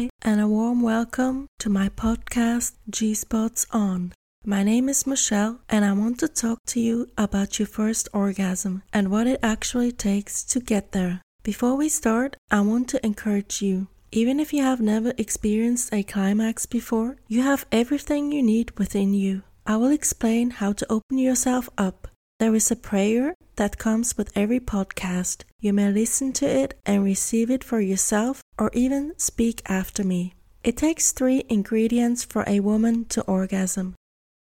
Hi, and a warm welcome to my podcast G Spots On. My name is Michelle, and I want to talk to you about your first orgasm and what it actually takes to get there. Before we start, I want to encourage you. Even if you have never experienced a climax before, you have everything you need within you. I will explain how to open yourself up. There is a prayer that comes with every podcast. You may listen to it and receive it for yourself or even speak after me. It takes three ingredients for a woman to orgasm.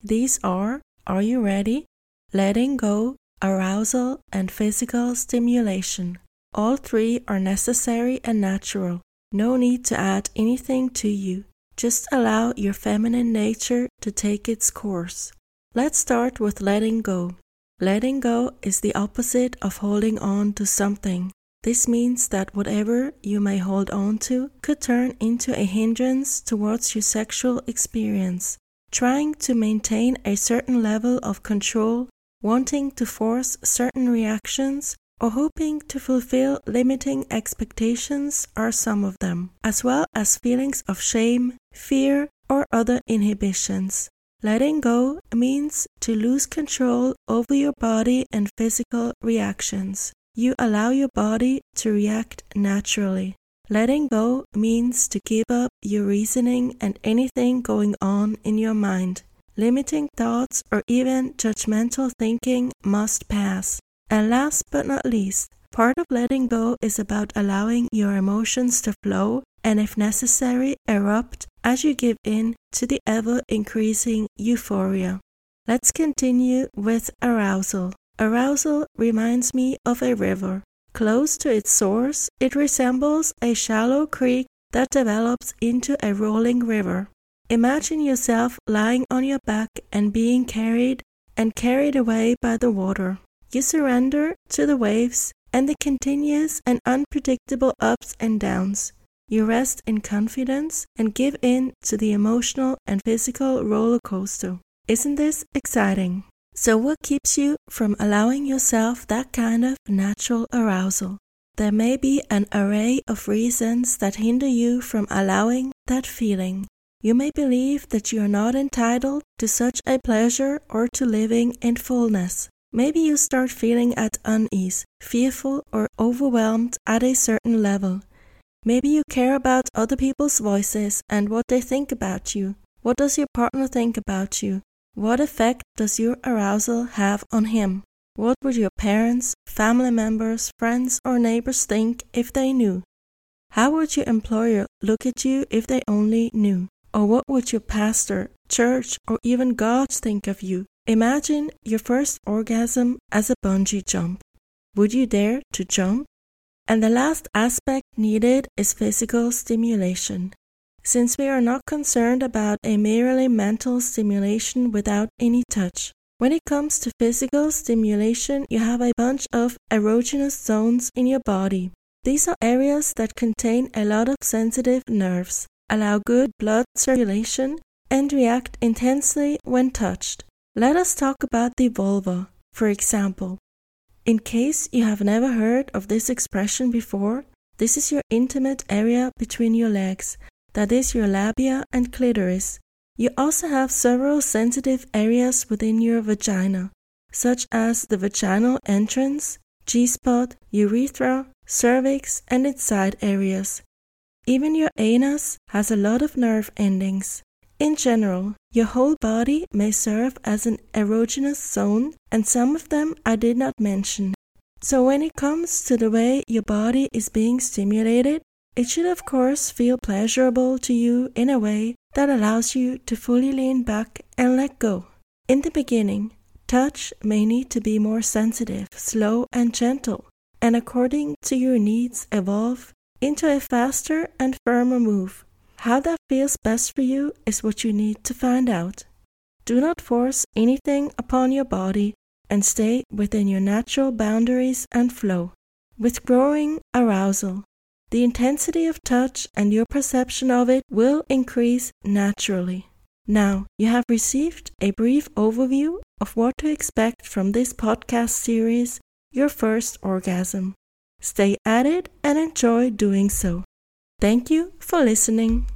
These are Are you ready? Letting go, arousal, and physical stimulation. All three are necessary and natural. No need to add anything to you. Just allow your feminine nature to take its course. Let's start with letting go. Letting go is the opposite of holding on to something. This means that whatever you may hold on to could turn into a hindrance towards your sexual experience. Trying to maintain a certain level of control, wanting to force certain reactions, or hoping to fulfill limiting expectations are some of them, as well as feelings of shame, fear, or other inhibitions. Letting go means to lose control over your body and physical reactions. You allow your body to react naturally. Letting go means to give up your reasoning and anything going on in your mind. Limiting thoughts or even judgmental thinking must pass. And last but not least, part of letting go is about allowing your emotions to flow and, if necessary, erupt as you give in to the ever increasing euphoria. Let's continue with arousal. Arousal reminds me of a river. Close to its source, it resembles a shallow creek that develops into a rolling river. Imagine yourself lying on your back and being carried and carried away by the water. You surrender to the waves and the continuous and unpredictable ups and downs. You rest in confidence and give in to the emotional and physical roller coaster. Isn't this exciting? So, what keeps you from allowing yourself that kind of natural arousal? There may be an array of reasons that hinder you from allowing that feeling. You may believe that you are not entitled to such a pleasure or to living in fullness. Maybe you start feeling at unease, fearful, or overwhelmed at a certain level. Maybe you care about other people's voices and what they think about you. What does your partner think about you? What effect does your arousal have on him? What would your parents, family members, friends, or neighbors think if they knew? How would your employer look at you if they only knew? Or what would your pastor, church, or even God think of you? Imagine your first orgasm as a bungee jump. Would you dare to jump? And the last aspect needed is physical stimulation. Since we are not concerned about a merely mental stimulation without any touch, when it comes to physical stimulation, you have a bunch of erogenous zones in your body. These are areas that contain a lot of sensitive nerves, allow good blood circulation, and react intensely when touched. Let us talk about the vulva, for example. In case you have never heard of this expression before, this is your intimate area between your legs, that is your labia and clitoris. You also have several sensitive areas within your vagina, such as the vaginal entrance, G spot, urethra, cervix, and its side areas. Even your anus has a lot of nerve endings. In general, your whole body may serve as an erogenous zone, and some of them I did not mention. So, when it comes to the way your body is being stimulated, it should of course feel pleasurable to you in a way that allows you to fully lean back and let go. In the beginning, touch may need to be more sensitive, slow, and gentle, and according to your needs, evolve into a faster and firmer move. How that feels best for you is what you need to find out. Do not force anything upon your body and stay within your natural boundaries and flow. With growing arousal, the intensity of touch and your perception of it will increase naturally. Now, you have received a brief overview of what to expect from this podcast series, Your First Orgasm. Stay at it and enjoy doing so. Thank you for listening.